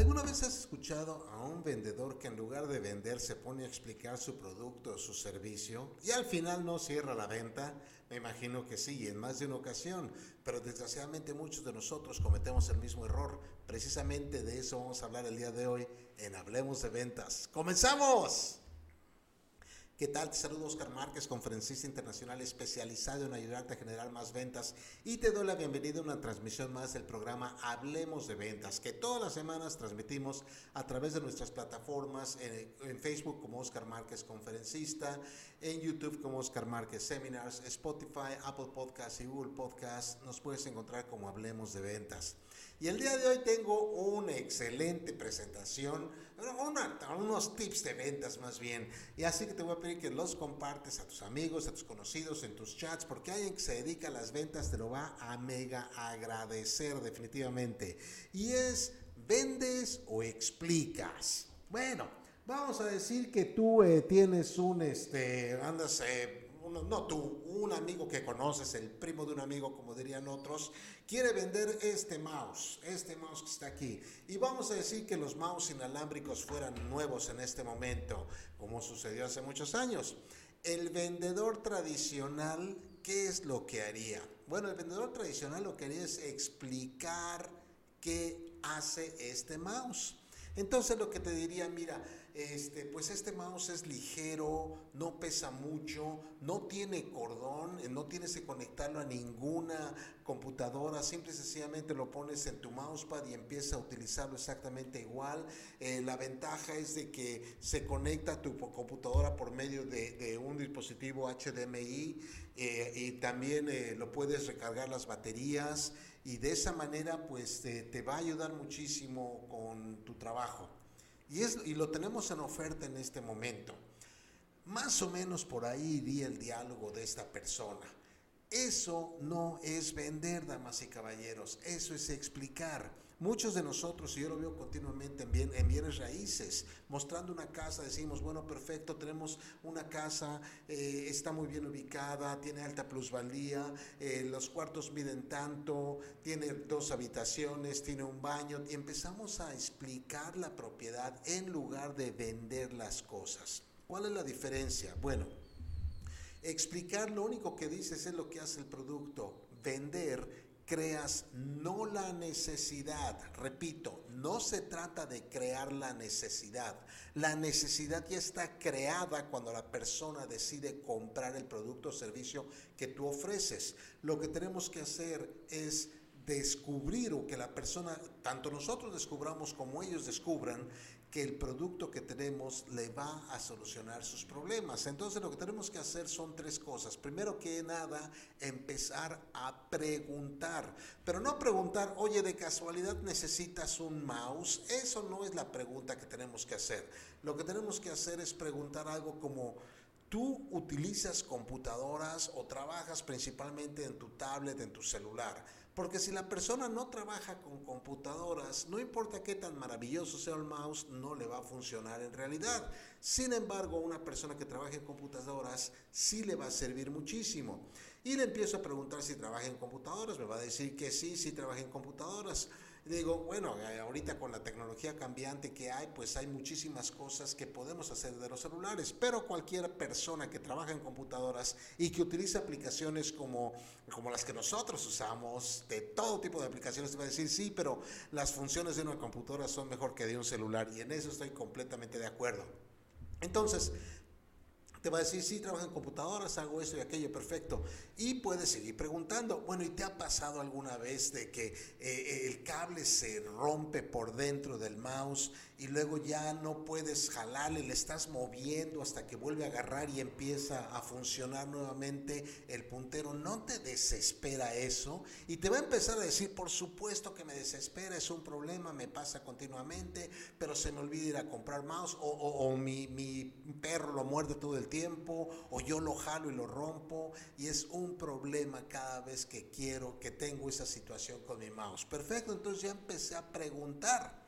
¿Alguna vez has escuchado a un vendedor que en lugar de vender se pone a explicar su producto o su servicio y al final no cierra la venta? Me imagino que sí, en más de una ocasión, pero desgraciadamente muchos de nosotros cometemos el mismo error. Precisamente de eso vamos a hablar el día de hoy en Hablemos de Ventas. ¡Comenzamos! ¿Qué tal? Te saludo Oscar Márquez, conferencista internacional especializado en ayudarte a generar más ventas y te doy la bienvenida a una transmisión más del programa Hablemos de Ventas, que todas las semanas transmitimos a través de nuestras plataformas en, Facebook como Oscar Márquez Conferencista, en YouTube como Oscar Márquez Seminars, Spotify, Apple Podcasts y Google Podcasts. Nos puedes encontrar como Hablemos de Ventas. Y el día de hoy tengo una excelente presentación, unos tips de ventas más bien. Y así que te voy a pedir que los compartes a tus amigos, a tus conocidos, en tus chats, porque alguien que se dedica a las ventas te lo va a mega agradecer definitivamente. Y es, ¿vendes o explicas? Bueno, vamos a decir que tú eh, tienes un, este, andas... Eh, no tú, un amigo que conoces, el primo de un amigo, como dirían otros, quiere vender este mouse, este mouse que está aquí. Y vamos a decir que los mouse inalámbricos fueran nuevos en este momento, como sucedió hace muchos años. El vendedor tradicional, ¿qué es lo que haría? Bueno, el vendedor tradicional lo que haría es explicar qué hace este mouse. Entonces lo que te diría, mira, este, pues este mouse es ligero, no pesa mucho, no tiene cordón, eh, no tienes que conectarlo a ninguna computadora, simple y sencillamente lo pones en tu mousepad y empieza a utilizarlo exactamente igual. Eh, la ventaja es de que se conecta a tu computadora por medio de, un dispositivo HDMI eh, y también lo puedes recargar las baterías y de esa manera pues te, va a ayudar muchísimo con tu trabajo. Y, es, y lo tenemos en oferta en este momento. Más o menos por ahí iría el diálogo de esta persona. Eso no es vender, damas y caballeros, eso es explicar. Muchos de nosotros, y yo lo veo continuamente en, bien, en bienes raíces, mostrando una casa, decimos, bueno, perfecto, tenemos una casa, eh, está muy bien ubicada, tiene alta plusvalía, eh, los cuartos miden tanto, tiene dos habitaciones, tiene un baño, y empezamos a explicar la propiedad en lugar de vender las cosas. ¿Cuál es la diferencia? Bueno, Explicar lo único que dices es lo que hace el producto. Vender, creas no la necesidad. Repito, no se trata de crear la necesidad. La necesidad ya está creada cuando la persona decide comprar el producto o servicio que tú ofreces. Lo que tenemos que hacer es descubrir o que la persona, tanto nosotros descubramos como ellos descubran que el producto que tenemos le va a solucionar sus problemas. Entonces lo que tenemos que hacer son tres cosas. Primero que nada, empezar a preguntar. Pero no preguntar, oye, de casualidad necesitas un mouse. Eso no es la pregunta que tenemos que hacer. Lo que tenemos que hacer es preguntar algo como, ¿tú utilizas computadoras o trabajas principalmente en tu tablet, en tu celular? Porque si la persona no trabaja con computadoras, no importa qué tan maravilloso sea el mouse, no le va a funcionar en realidad. Sin embargo, una persona que trabaja en computadoras sí le va a servir muchísimo. Y le empiezo a preguntar si trabaja en computadoras, me va a decir que sí, sí trabaja en computadoras. Digo, bueno, eh, ahorita con la tecnología cambiante que hay, pues hay muchísimas cosas que podemos hacer de los celulares, pero cualquier persona que trabaja en computadoras y que utiliza aplicaciones como, como las que nosotros usamos, de todo tipo de aplicaciones, te va a decir, sí, pero las funciones de una computadora son mejor que de un celular y en eso estoy completamente de acuerdo. Entonces, te va a decir, sí, trabajo en computadoras, hago esto y aquello, perfecto. Y puedes seguir preguntando, bueno, ¿y te ha pasado alguna vez de que eh, cable se rompe por dentro del mouse y luego ya no puedes jalarle, le estás moviendo hasta que vuelve a agarrar y empieza a funcionar nuevamente el puntero? No te desespera eso y te va a empezar a decir, por supuesto que me desespera, es un problema, me pasa continuamente, pero se me olvida ir a comprar mouse o, o mi, mi perro lo muerde todo el tiempo o yo lo jalo y lo rompo y es un problema cada vez que quiero, que tengo esa situación con mi mouse. Perfecto, entonces ya empecé a preguntar.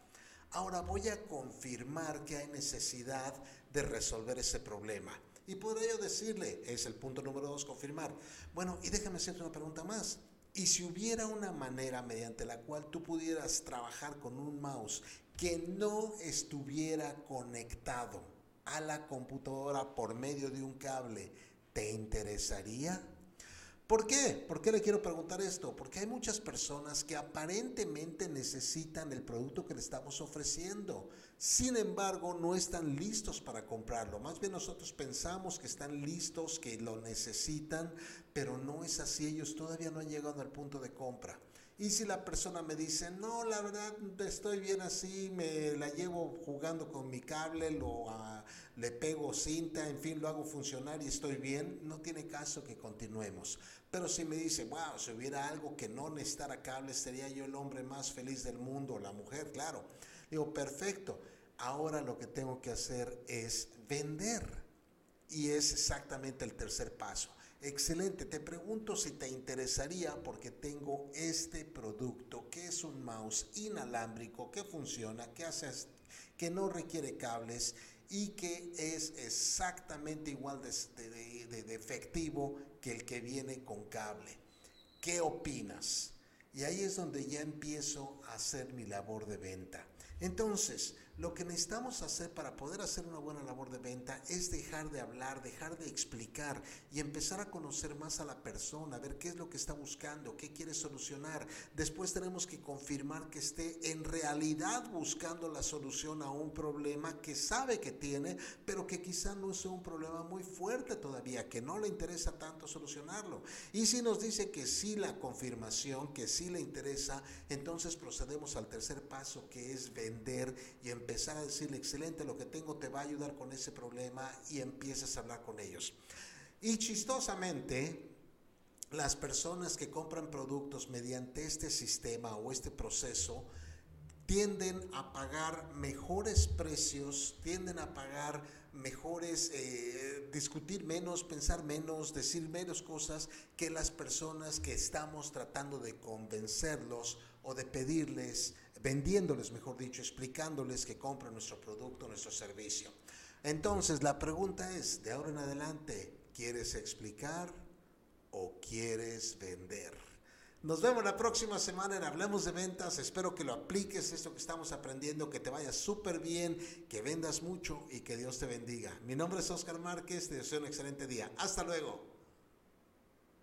Ahora voy a confirmar que hay necesidad de resolver ese problema. Y por ello decirle, es el punto número dos, confirmar. Bueno, y déjame hacerte una pregunta más. Y si hubiera una manera mediante la cual tú pudieras trabajar con un mouse que no estuviera conectado a la computadora por medio de un cable, ¿te interesaría? ¿Por qué? ¿Por qué le quiero preguntar esto? Porque hay muchas personas que aparentemente necesitan el producto que le estamos ofreciendo. Sin embargo, no están listos para comprarlo. Más bien nosotros pensamos que están listos, que lo necesitan, pero no es así. Ellos todavía no han llegado al punto de compra. Y si la persona me dice, no, la verdad estoy bien así, me la llevo jugando con mi cable, lo, uh, le pego cinta, en fin, lo hago funcionar y estoy bien, no tiene caso que continuemos. Pero si me dice, wow, si hubiera algo que no necesitara cable, sería yo el hombre más feliz del mundo, la mujer, claro. Digo, perfecto. Ahora lo que tengo que hacer es vender. Y es exactamente el tercer paso Excelente, te pregunto si te interesaría porque tengo este producto que es un mouse inalámbrico que funciona, que hace que no requiere cables y que es exactamente igual de, de, efectivo que el que viene con cable. ¿Qué opinas? Y ahí es donde ya empiezo a hacer mi labor de venta. Entonces, lo que necesitamos hacer para poder hacer una buena labor de venta es dejar de hablar, dejar de explicar y empezar a conocer más a la persona, ver qué es lo que está buscando, qué quiere solucionar. Después tenemos que confirmar que esté en realidad buscando la solución a un problema que sabe que tiene, pero que quizá no sea un problema muy fuerte todavía, que no le interesa tanto solucionarlo. Y si nos dice que sí la confirmación, que sí le interesa, entonces procedemos al tercer paso que es vender y empezar empezar a decirle, excelente, lo que tengo te va a ayudar con ese problema y empiezas a hablar con ellos. Y chistosamente, las personas que compran productos mediante este sistema o este proceso tienden a pagar mejores precios, tienden a pagar mejores, eh, discutir menos, pensar menos, decir menos cosas que las personas que estamos tratando de convencerlos o de pedirles vendiéndoles, mejor dicho, explicándoles que compren nuestro producto, nuestro servicio. Entonces, la pregunta es, de ahora en adelante, ¿quieres explicar o quieres vender? Nos vemos la próxima semana en Hablemos de Ventas. Espero que lo apliques, esto que estamos aprendiendo, que te vaya súper bien, que vendas mucho y que Dios te bendiga. Mi nombre es Oscar Márquez, te deseo un excelente día. Hasta luego.